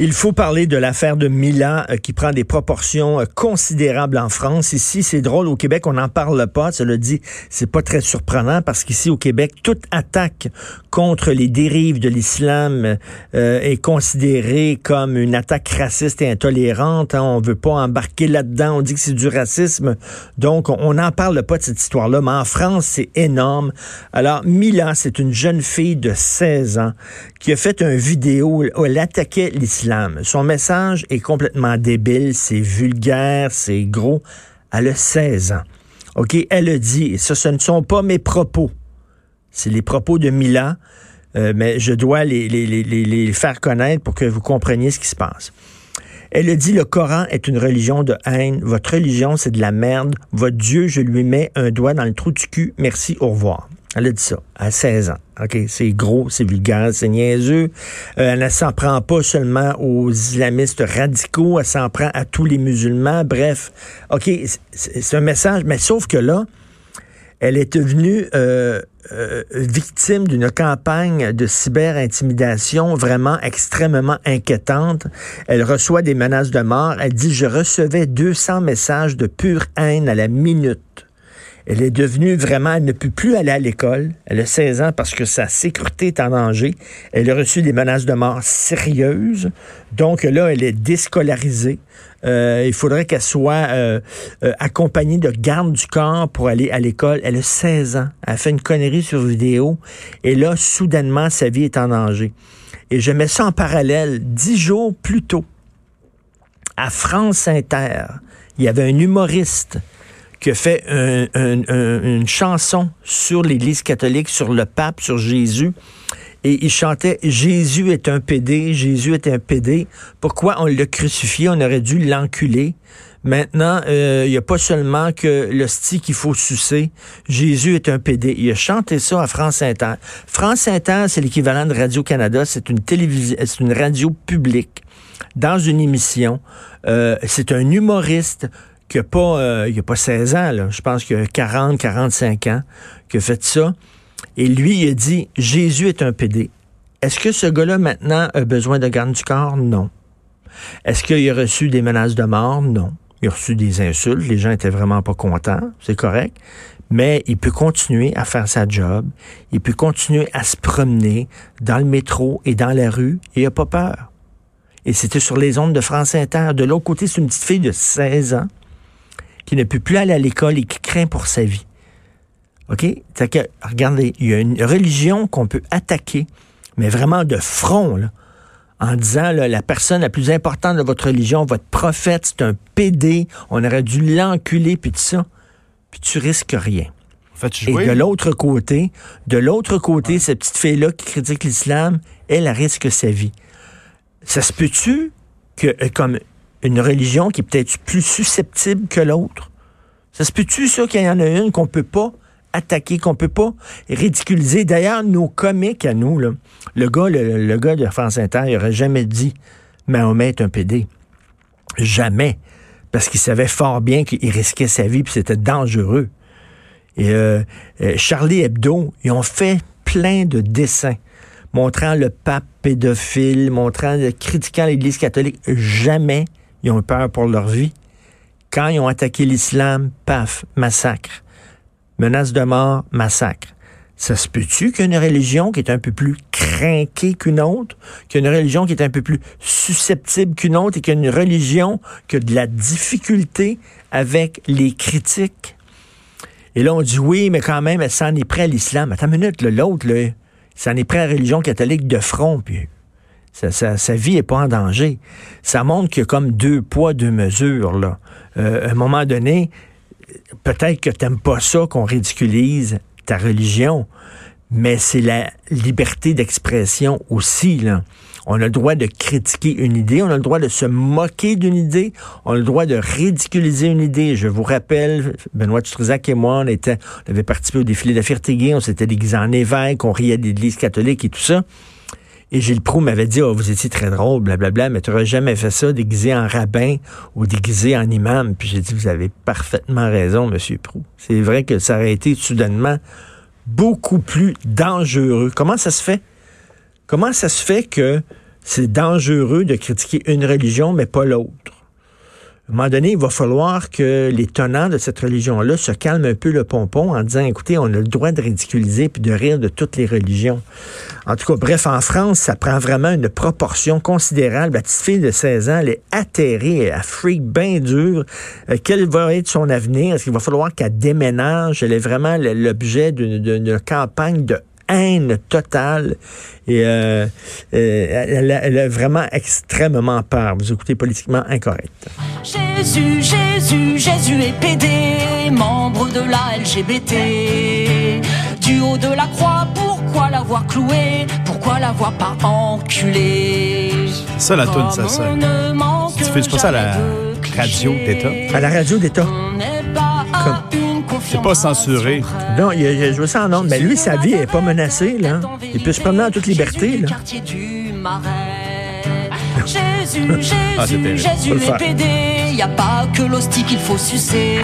Il faut parler de l'affaire de Milan euh, qui prend des proportions euh, considérables en France. Ici, c'est drôle, au Québec, on n'en parle pas. Cela dit, c'est pas très surprenant parce qu'ici, au Québec, toute attaque contre les dérives de l'islam euh, est considérée comme une attaque raciste et intolérante. Hein. On veut pas embarquer là-dedans. On dit que c'est du racisme. Donc, on n'en parle pas de cette histoire-là. Mais en France, c'est énorme. Alors, Milan, c'est une jeune fille de 16 ans qui a fait une vidéo où elle attaquait l'islam son message est complètement débile, c'est vulgaire, c'est gros. Elle a 16 ans. OK, elle a dit, ça, ce ne sont pas mes propos. C'est les propos de Mila, euh, mais je dois les, les, faire connaître pour que vous compreniez ce qui se passe. Elle a dit, le Coran est une religion de haine. Votre religion, c'est de la merde. Votre Dieu, je lui mets un doigt dans le trou du cul. Merci, au revoir. Elle a dit ça à 16 ans. OK, c'est gros, c'est vulgaire, c'est niaiseux. Euh, elle ne s'en prend pas seulement aux islamistes radicaux, elle s'en prend à tous les musulmans. Bref, OK, c'est un message, mais sauf que là, elle est devenue euh, euh, victime d'une campagne de cyber-intimidation vraiment extrêmement inquiétante. Elle reçoit des menaces de mort. Elle dit, je recevais 200 messages de pure haine à la minute. Elle est devenue vraiment, elle ne peut plus aller à l'école. Elle a 16 ans parce que sa sécurité est en danger. Elle a reçu des menaces de mort sérieuses. Donc là, elle est déscolarisée. Euh, il faudrait qu'elle soit euh, euh, accompagnée de garde du corps pour aller à l'école. Elle a 16 ans. Elle a fait une connerie sur vidéo. Et là, soudainement, sa vie est en danger. Et je mets ça en parallèle. Dix jours plus tôt, à France Inter, il y avait un humoriste qui a fait une chanson sur l'Église catholique, sur le pape, sur Jésus. Et il chantait Jésus est un pédé, Jésus est un pédé. Pourquoi on l'a crucifié? On aurait dû l'enculer. Maintenant, euh, il n'y a pas seulement que l'hostie qu'il faut sucer. Jésus est un pédé. Il a chanté ça à France Inter. France Inter, c'est l'équivalent de Radio-Canada. C'est une télévision, c'est une radio publique. Dans une émission, euh, c'est un humoriste qui a pas, euh, il a pas 16 ans, là. je pense qu'il a 40, 45 ans, qui a fait ça. Et lui, il a dit, Jésus est un pédé. Est-ce que ce gars-là, maintenant, a besoin de garde du corps? Non. Est-ce qu'il a reçu des menaces de mort? Non. Il a reçu des insultes. Les gens étaient vraiment pas contents. C'est correct. Mais il peut continuer à faire sa job. Il peut continuer à se promener dans le métro et dans la rue et il n'a pas peur. Et c'était sur les ondes de France Inter. De l'autre côté, c'est une petite fille de 16 ans qui ne peut plus aller à l'école et qui craint pour sa vie. OK? C'est que, regardez, il y a une religion qu'on peut attaquer, mais vraiment de front, là, en disant la personne la plus importante de votre religion, votre prophète, c'est un PD, on aurait dû l'enculer, puis tout ça. Puis tu risques rien. Et de l'autre côté, de l'autre côté, cette petite fille-là qui critique l'islam, elle, risque sa vie. Ça se peut-tu que, euh, comme une religion qui est peut-être plus susceptible que l'autre? Ça se peut-tu, ça, qu'il y en a une qu'on peut pas attaquer, qu'on peut pas ridiculiser? D'ailleurs, nos comiques à nous, là, le gars, le, gars de France Inter, il aurait jamais dit Mahomet est un PD. Jamais. Parce qu'il savait fort bien qu'il risquait sa vie, puis c'était dangereux. Et euh, euh, Charlie Hebdo, ils ont fait plein de dessins montrant le pape pédophile, montrant, critiquant l'Église catholique. Jamais ils ont eu peur pour leur vie. Quand ils ont attaqué l'islam, paf, massacre. Menace de mort, massacre. Ça se peut-tu qu'une religion qui est un peu plus craquée qu'une autre, qu'une religion qui est un peu plus susceptible qu'une autre et qu'une religion qui a de la difficulté avec les critiques? Et là, on dit oui, mais quand même, elle s'en est prêt à l'islam. Attends une minute, l'autre, là, s'en est prêt à la religion catholique de front, puis sa, vie est pas en danger. Ça montre qu'il y a comme deux poids, deux mesures. Là. Euh, à un moment donné, peut-être que tu n'aimes pas ça qu'on ridiculise ta religion, mais c'est la liberté d'expression aussi. Là. On a le droit de critiquer une idée, on a le droit de se moquer d'une idée, on a le droit de ridiculiser une idée. Je vous rappelle, Benoît Struzac et moi, on, était, on avait participé au défilé de la on s'était déguisé en évêque, on riait de l'Église catholique et tout ça. Et Gilles Proux m'avait dit, oh, vous étiez très drôle, blablabla, mais tu n'aurais jamais fait ça déguisé en rabbin ou déguisé en imam. Puis j'ai dit, vous avez parfaitement raison, Monsieur Proux. C'est vrai que ça aurait été soudainement beaucoup plus dangereux. Comment ça se fait? Comment ça se fait que c'est dangereux de critiquer une religion, mais pas l'autre? À un moment donné, il va falloir que les tenants de cette religion-là se calment un peu le pompon en disant, écoutez, on a le droit de ridiculiser puis de rire de toutes les religions. En tout cas, bref, en France, ça prend vraiment une proportion considérable. La petite fille de 16 ans, elle est atterrée, elle freak bien dur. Euh, quel va être son avenir? Est-ce qu'il va falloir qu'elle déménage? Elle est vraiment l'objet d'une campagne de haine totale. Et euh, euh, elle, a, vraiment extrêmement peur. Vous écoutez politiquement incorrect. Jésus, Jésus, Jésus est pédé, membre de la LGBT. Du haut de la croix, pourquoi l'avoir cloué Pourquoi l'avoir pas enculé Ça, la toune, ça, ça. Tu fais pas ça à la radio d'État? À la radio d'État. C'est pas censuré. Non, il a, joué ça en ondes. Mais lui, sa vie est pas menacée, là. Il peut se promener en toute liberté, là. Jésus, Jésus, ah, Jésus est pédé. Y a pas que l'hostie qu'il faut sucer.